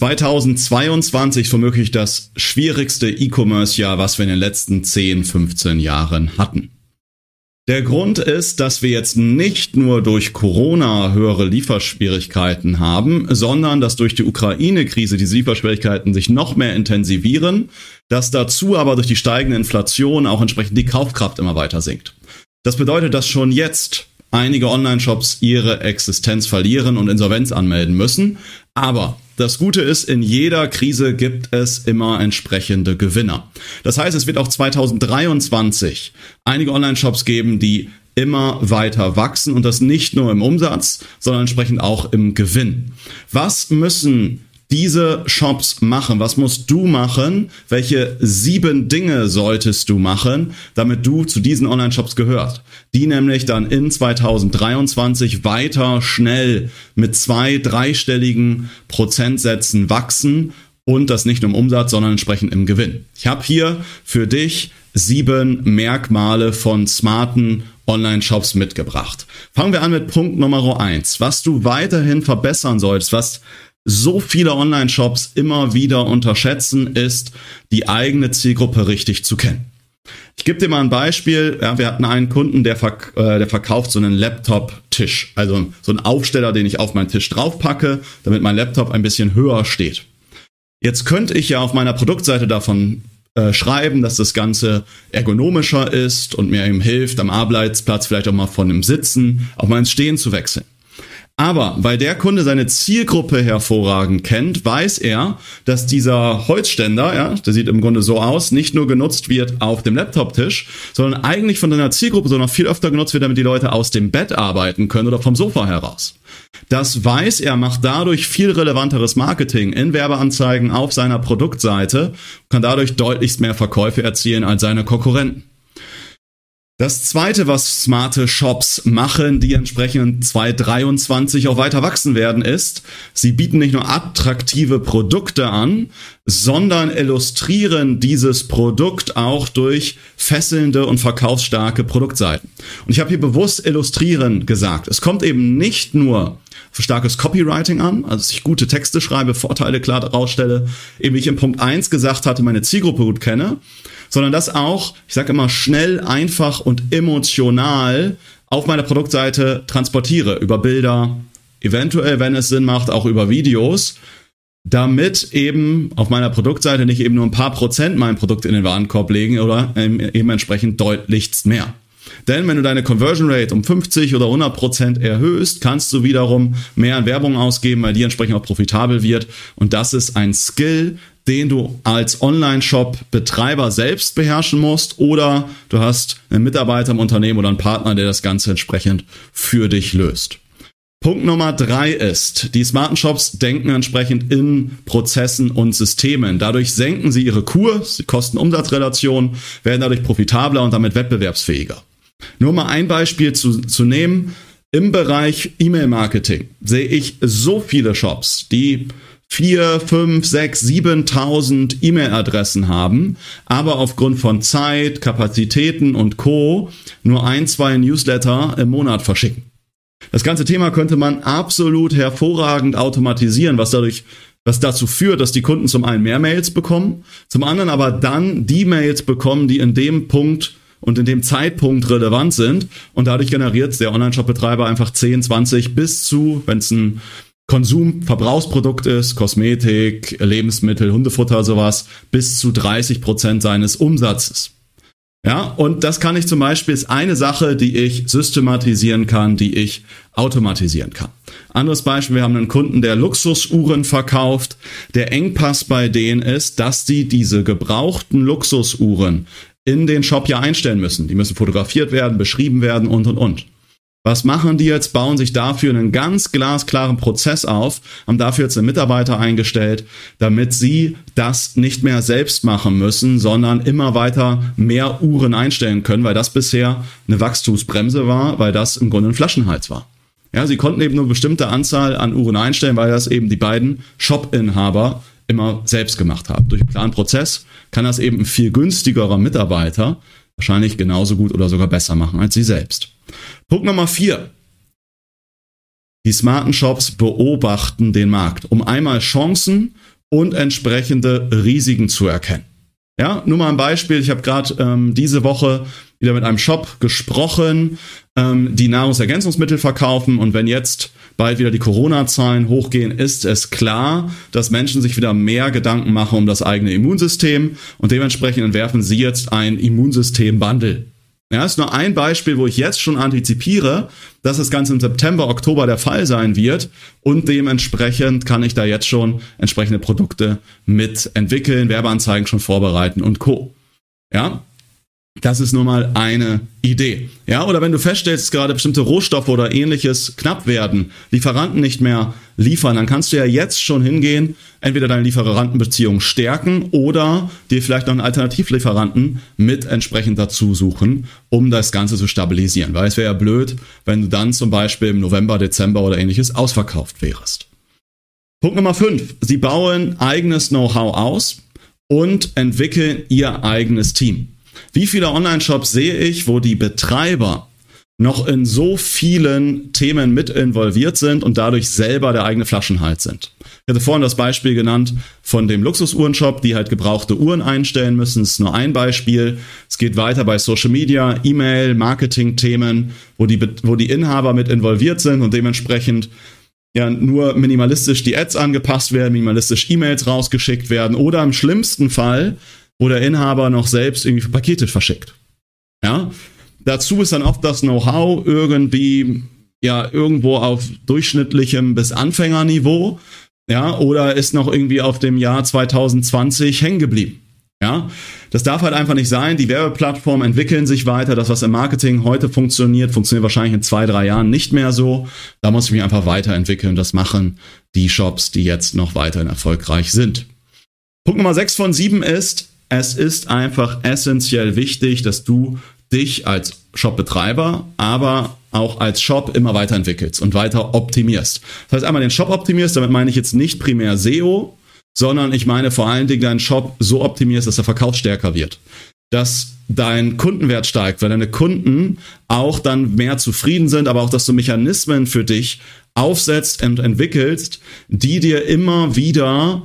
2022 womöglich das schwierigste E-Commerce-Jahr, was wir in den letzten 10, 15 Jahren hatten. Der Grund ist, dass wir jetzt nicht nur durch Corona höhere Lieferschwierigkeiten haben, sondern dass durch die Ukraine-Krise diese Lieferschwierigkeiten sich noch mehr intensivieren, dass dazu aber durch die steigende Inflation auch entsprechend die Kaufkraft immer weiter sinkt. Das bedeutet, dass schon jetzt einige Online-Shops ihre Existenz verlieren und Insolvenz anmelden müssen. Aber das Gute ist, in jeder Krise gibt es immer entsprechende Gewinner. Das heißt, es wird auch 2023 einige Online-Shops geben, die immer weiter wachsen und das nicht nur im Umsatz, sondern entsprechend auch im Gewinn. Was müssen diese Shops machen? Was musst du machen? Welche sieben Dinge solltest du machen, damit du zu diesen Online-Shops gehörst? Die nämlich dann in 2023 weiter schnell mit zwei, dreistelligen Prozentsätzen wachsen und das nicht nur im Umsatz, sondern entsprechend im Gewinn. Ich habe hier für dich sieben Merkmale von smarten Online-Shops mitgebracht. Fangen wir an mit Punkt Nummer eins. Was du weiterhin verbessern solltest, was so viele Online-Shops immer wieder unterschätzen, ist, die eigene Zielgruppe richtig zu kennen. Ich gebe dir mal ein Beispiel. Ja, wir hatten einen Kunden, der, verk äh, der verkauft so einen Laptop-Tisch. Also so einen Aufsteller, den ich auf meinen Tisch draufpacke, damit mein Laptop ein bisschen höher steht. Jetzt könnte ich ja auf meiner Produktseite davon äh, schreiben, dass das Ganze ergonomischer ist und mir eben hilft, am Arbeitsplatz vielleicht auch mal von dem Sitzen auf mein Stehen zu wechseln. Aber weil der Kunde seine Zielgruppe hervorragend kennt, weiß er, dass dieser Holzständer, ja, der sieht im Grunde so aus, nicht nur genutzt wird auf dem Laptoptisch, sondern eigentlich von seiner Zielgruppe so noch viel öfter genutzt wird, damit die Leute aus dem Bett arbeiten können oder vom Sofa heraus. Das weiß er, macht dadurch viel relevanteres Marketing in Werbeanzeigen auf seiner Produktseite, kann dadurch deutlichst mehr Verkäufe erzielen als seine Konkurrenten. Das zweite, was smarte Shops machen, die entsprechend 2023 auch weiter wachsen werden, ist, sie bieten nicht nur attraktive Produkte an, sondern illustrieren dieses Produkt auch durch fesselnde und verkaufsstarke Produktseiten. Und ich habe hier bewusst illustrieren gesagt. Es kommt eben nicht nur für starkes Copywriting an, also dass ich gute Texte schreibe, Vorteile klar herausstelle, eben wie ich im Punkt eins gesagt hatte, meine Zielgruppe gut kenne, sondern das auch, ich sage immer, schnell, einfach und emotional auf meiner Produktseite transportiere über Bilder, eventuell, wenn es Sinn macht, auch über Videos, damit eben auf meiner Produktseite nicht eben nur ein paar Prozent mein Produkt in den Warenkorb legen oder eben entsprechend deutlichst mehr. Denn wenn du deine Conversion Rate um 50 oder 100 Prozent erhöhst, kannst du wiederum mehr an Werbung ausgeben, weil die entsprechend auch profitabel wird. Und das ist ein Skill, den du als Online-Shop-Betreiber selbst beherrschen musst oder du hast einen Mitarbeiter im Unternehmen oder einen Partner, der das Ganze entsprechend für dich löst. Punkt Nummer drei ist, die smarten Shops denken entsprechend in Prozessen und Systemen. Dadurch senken sie ihre Kur, die Kosten-Umsatz-Relation, werden dadurch profitabler und damit wettbewerbsfähiger. Nur mal ein Beispiel zu, zu nehmen. Im Bereich E-Mail-Marketing sehe ich so viele Shops, die vier, fünf, sechs, 7.000 E-Mail-Adressen haben, aber aufgrund von Zeit, Kapazitäten und Co. nur ein, zwei Newsletter im Monat verschicken. Das ganze Thema könnte man absolut hervorragend automatisieren, was dadurch was dazu führt, dass die Kunden zum einen mehr Mails bekommen, zum anderen aber dann die Mails bekommen, die in dem Punkt und in dem Zeitpunkt relevant sind und dadurch generiert der Online-Shop-Betreiber einfach 10, 20 bis zu, wenn es ein Konsum, Verbrauchsprodukt ist, Kosmetik, Lebensmittel, Hundefutter, sowas, bis zu 30 Prozent seines Umsatzes. Ja, und das kann ich zum Beispiel, ist eine Sache, die ich systematisieren kann, die ich automatisieren kann. Anderes Beispiel, wir haben einen Kunden, der Luxusuhren verkauft. Der Engpass bei denen ist, dass die diese gebrauchten Luxusuhren in den Shop ja einstellen müssen. Die müssen fotografiert werden, beschrieben werden und, und, und. Was machen die jetzt? Bauen sich dafür einen ganz glasklaren Prozess auf, haben dafür jetzt einen Mitarbeiter eingestellt, damit sie das nicht mehr selbst machen müssen, sondern immer weiter mehr Uhren einstellen können, weil das bisher eine Wachstumsbremse war, weil das im Grunde ein Flaschenhals war. Ja, sie konnten eben nur eine bestimmte Anzahl an Uhren einstellen, weil das eben die beiden Shop-Inhaber immer selbst gemacht haben. Durch einen klaren Prozess kann das eben ein viel günstigerer Mitarbeiter wahrscheinlich genauso gut oder sogar besser machen als sie selbst. Punkt Nummer vier. Die smarten Shops beobachten den Markt, um einmal Chancen und entsprechende Risiken zu erkennen. Ja, nur mal ein Beispiel. Ich habe gerade ähm, diese Woche wieder mit einem Shop gesprochen, ähm, die Nahrungsergänzungsmittel verkaufen. Und wenn jetzt bald wieder die Corona-Zahlen hochgehen, ist es klar, dass Menschen sich wieder mehr Gedanken machen um das eigene Immunsystem. Und dementsprechend entwerfen sie jetzt ein Immunsystem-Bundle. Ja, ist nur ein Beispiel, wo ich jetzt schon antizipiere, dass das Ganze im September, Oktober der Fall sein wird und dementsprechend kann ich da jetzt schon entsprechende Produkte mit entwickeln, Werbeanzeigen schon vorbereiten und Co. Ja, das ist nur mal eine Idee. Ja, oder wenn du feststellst, dass gerade bestimmte Rohstoffe oder ähnliches knapp werden, Lieferanten nicht mehr liefern, dann kannst du ja jetzt schon hingehen, entweder deine Lieferantenbeziehung stärken oder dir vielleicht noch einen Alternativlieferanten mit entsprechend dazu suchen, um das Ganze zu stabilisieren. Weil es wäre ja blöd, wenn du dann zum Beispiel im November, Dezember oder ähnliches ausverkauft wärst. Punkt Nummer 5. Sie bauen eigenes Know-how aus und entwickeln ihr eigenes Team. Wie viele Online-Shops sehe ich, wo die Betreiber noch in so vielen Themen mit involviert sind und dadurch selber der eigene Flaschenhals sind. Ich hatte vorhin das Beispiel genannt von dem Luxusuhrenshop, die halt gebrauchte Uhren einstellen müssen. Das ist nur ein Beispiel. Es geht weiter bei Social Media, E-Mail, Marketing-Themen, wo die, wo die Inhaber mit involviert sind und dementsprechend ja nur minimalistisch die Ads angepasst werden, minimalistisch E-Mails rausgeschickt werden oder im schlimmsten Fall wo der Inhaber noch selbst irgendwie Pakete verschickt. Ja, dazu ist dann oft das Know-how irgendwie ja irgendwo auf durchschnittlichem bis Anfängerniveau, ja, oder ist noch irgendwie auf dem Jahr 2020 hängen geblieben. Ja, das darf halt einfach nicht sein. Die Werbeplattformen entwickeln sich weiter. Das, was im Marketing heute funktioniert, funktioniert wahrscheinlich in zwei, drei Jahren nicht mehr so. Da muss ich mich einfach weiterentwickeln. Das machen die Shops, die jetzt noch weiterhin erfolgreich sind. Punkt Nummer 6 von 7 ist, es ist einfach essentiell wichtig, dass du dich als Shopbetreiber, aber auch als Shop immer weiterentwickelst und weiter optimierst. Das heißt, einmal den Shop optimierst, damit meine ich jetzt nicht primär SEO, sondern ich meine vor allen Dingen deinen Shop so optimierst, dass der Verkauf stärker wird. Dass dein Kundenwert steigt, weil deine Kunden auch dann mehr zufrieden sind, aber auch, dass du Mechanismen für dich aufsetzt und entwickelst, die dir immer wieder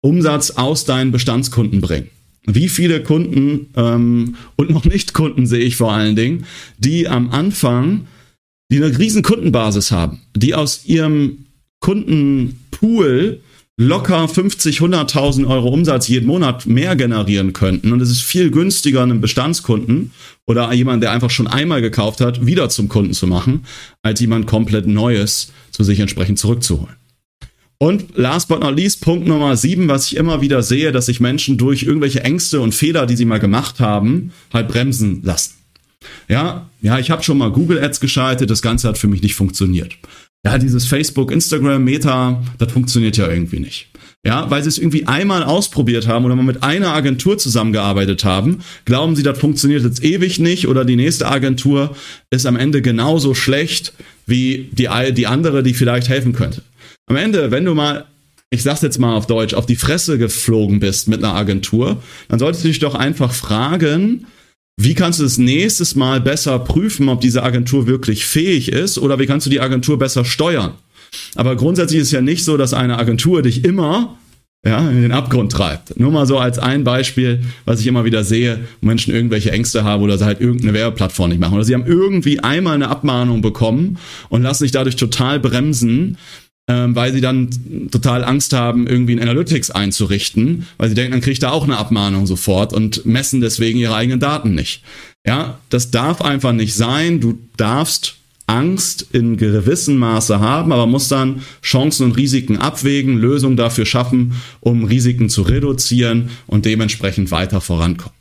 Umsatz aus deinen Bestandskunden bringen wie viele Kunden ähm, und noch nicht Kunden sehe ich vor allen Dingen, die am Anfang, die eine riesen Kundenbasis haben, die aus ihrem Kundenpool locker 50, 100.000 Euro Umsatz jeden Monat mehr generieren könnten. Und es ist viel günstiger, einen Bestandskunden oder jemand, der einfach schon einmal gekauft hat, wieder zum Kunden zu machen, als jemand komplett Neues zu sich entsprechend zurückzuholen. Und last but not least, Punkt Nummer sieben, was ich immer wieder sehe, dass sich Menschen durch irgendwelche Ängste und Fehler, die sie mal gemacht haben, halt bremsen lassen. Ja, ja, ich habe schon mal Google Ads geschaltet, das Ganze hat für mich nicht funktioniert. Ja, dieses Facebook, Instagram, Meta, das funktioniert ja irgendwie nicht. Ja, weil sie es irgendwie einmal ausprobiert haben oder mal mit einer Agentur zusammengearbeitet haben, glauben sie, das funktioniert jetzt ewig nicht oder die nächste Agentur ist am Ende genauso schlecht wie die, die andere, die vielleicht helfen könnte. Am Ende, wenn du mal, ich sag's jetzt mal auf Deutsch, auf die Fresse geflogen bist mit einer Agentur, dann solltest du dich doch einfach fragen, wie kannst du das nächstes Mal besser prüfen, ob diese Agentur wirklich fähig ist oder wie kannst du die Agentur besser steuern? Aber grundsätzlich ist es ja nicht so, dass eine Agentur dich immer ja, in den Abgrund treibt. Nur mal so als ein Beispiel, was ich immer wieder sehe, wo Menschen irgendwelche Ängste haben oder sie halt irgendeine Werbeplattform nicht machen. Oder sie haben irgendwie einmal eine Abmahnung bekommen und lassen sich dadurch total bremsen, ähm, weil sie dann total Angst haben, irgendwie ein Analytics einzurichten, weil sie denken, dann kriegt er auch eine Abmahnung sofort und messen deswegen ihre eigenen Daten nicht. Ja, das darf einfach nicht sein. Du darfst Angst in gewissem Maße haben, aber muss dann Chancen und Risiken abwägen, Lösungen dafür schaffen, um Risiken zu reduzieren und dementsprechend weiter vorankommen.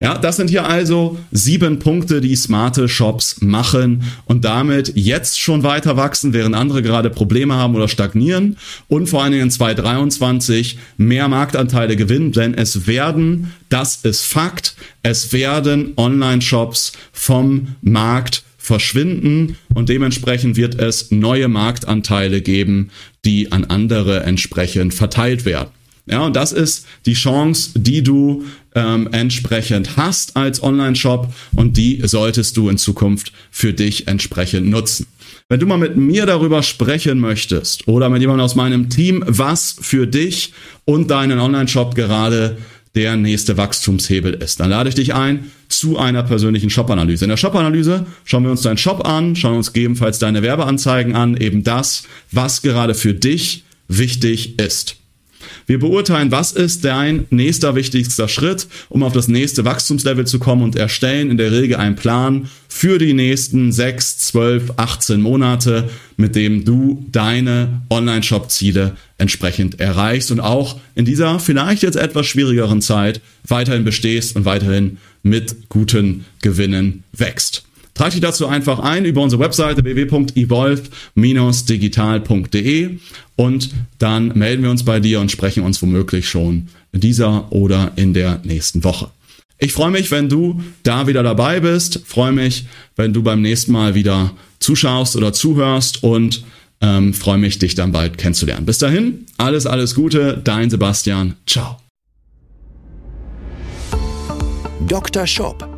Ja, das sind hier also sieben Punkte, die smarte Shops machen und damit jetzt schon weiter wachsen, während andere gerade Probleme haben oder stagnieren und vor allen Dingen in 2023 mehr Marktanteile gewinnen, denn es werden, das ist Fakt, es werden Online-Shops vom Markt verschwinden und dementsprechend wird es neue Marktanteile geben, die an andere entsprechend verteilt werden. Ja, und das ist die Chance, die du ähm, entsprechend hast als Online-Shop und die solltest du in Zukunft für dich entsprechend nutzen. Wenn du mal mit mir darüber sprechen möchtest oder mit jemandem aus meinem Team, was für dich und deinen Online-Shop gerade der nächste Wachstumshebel ist. Dann lade ich dich ein zu einer persönlichen Shop-Analyse. In der Shop-Analyse schauen wir uns deinen Shop an, schauen uns gegebenenfalls deine Werbeanzeigen an, eben das, was gerade für dich wichtig ist. Wir beurteilen, was ist dein nächster wichtigster Schritt, um auf das nächste Wachstumslevel zu kommen und erstellen in der Regel einen Plan für die nächsten 6, 12, 18 Monate, mit dem du deine Online-Shop-Ziele entsprechend erreichst und auch in dieser vielleicht jetzt etwas schwierigeren Zeit weiterhin bestehst und weiterhin mit guten Gewinnen wächst. Trag dich dazu einfach ein über unsere Webseite www.evolve-digital.de und dann melden wir uns bei dir und sprechen uns womöglich schon in dieser oder in der nächsten Woche. Ich freue mich, wenn du da wieder dabei bist. Freue mich, wenn du beim nächsten Mal wieder zuschaust oder zuhörst und ähm, freue mich, dich dann bald kennenzulernen. Bis dahin, alles, alles Gute, dein Sebastian. Ciao. Dr. Shop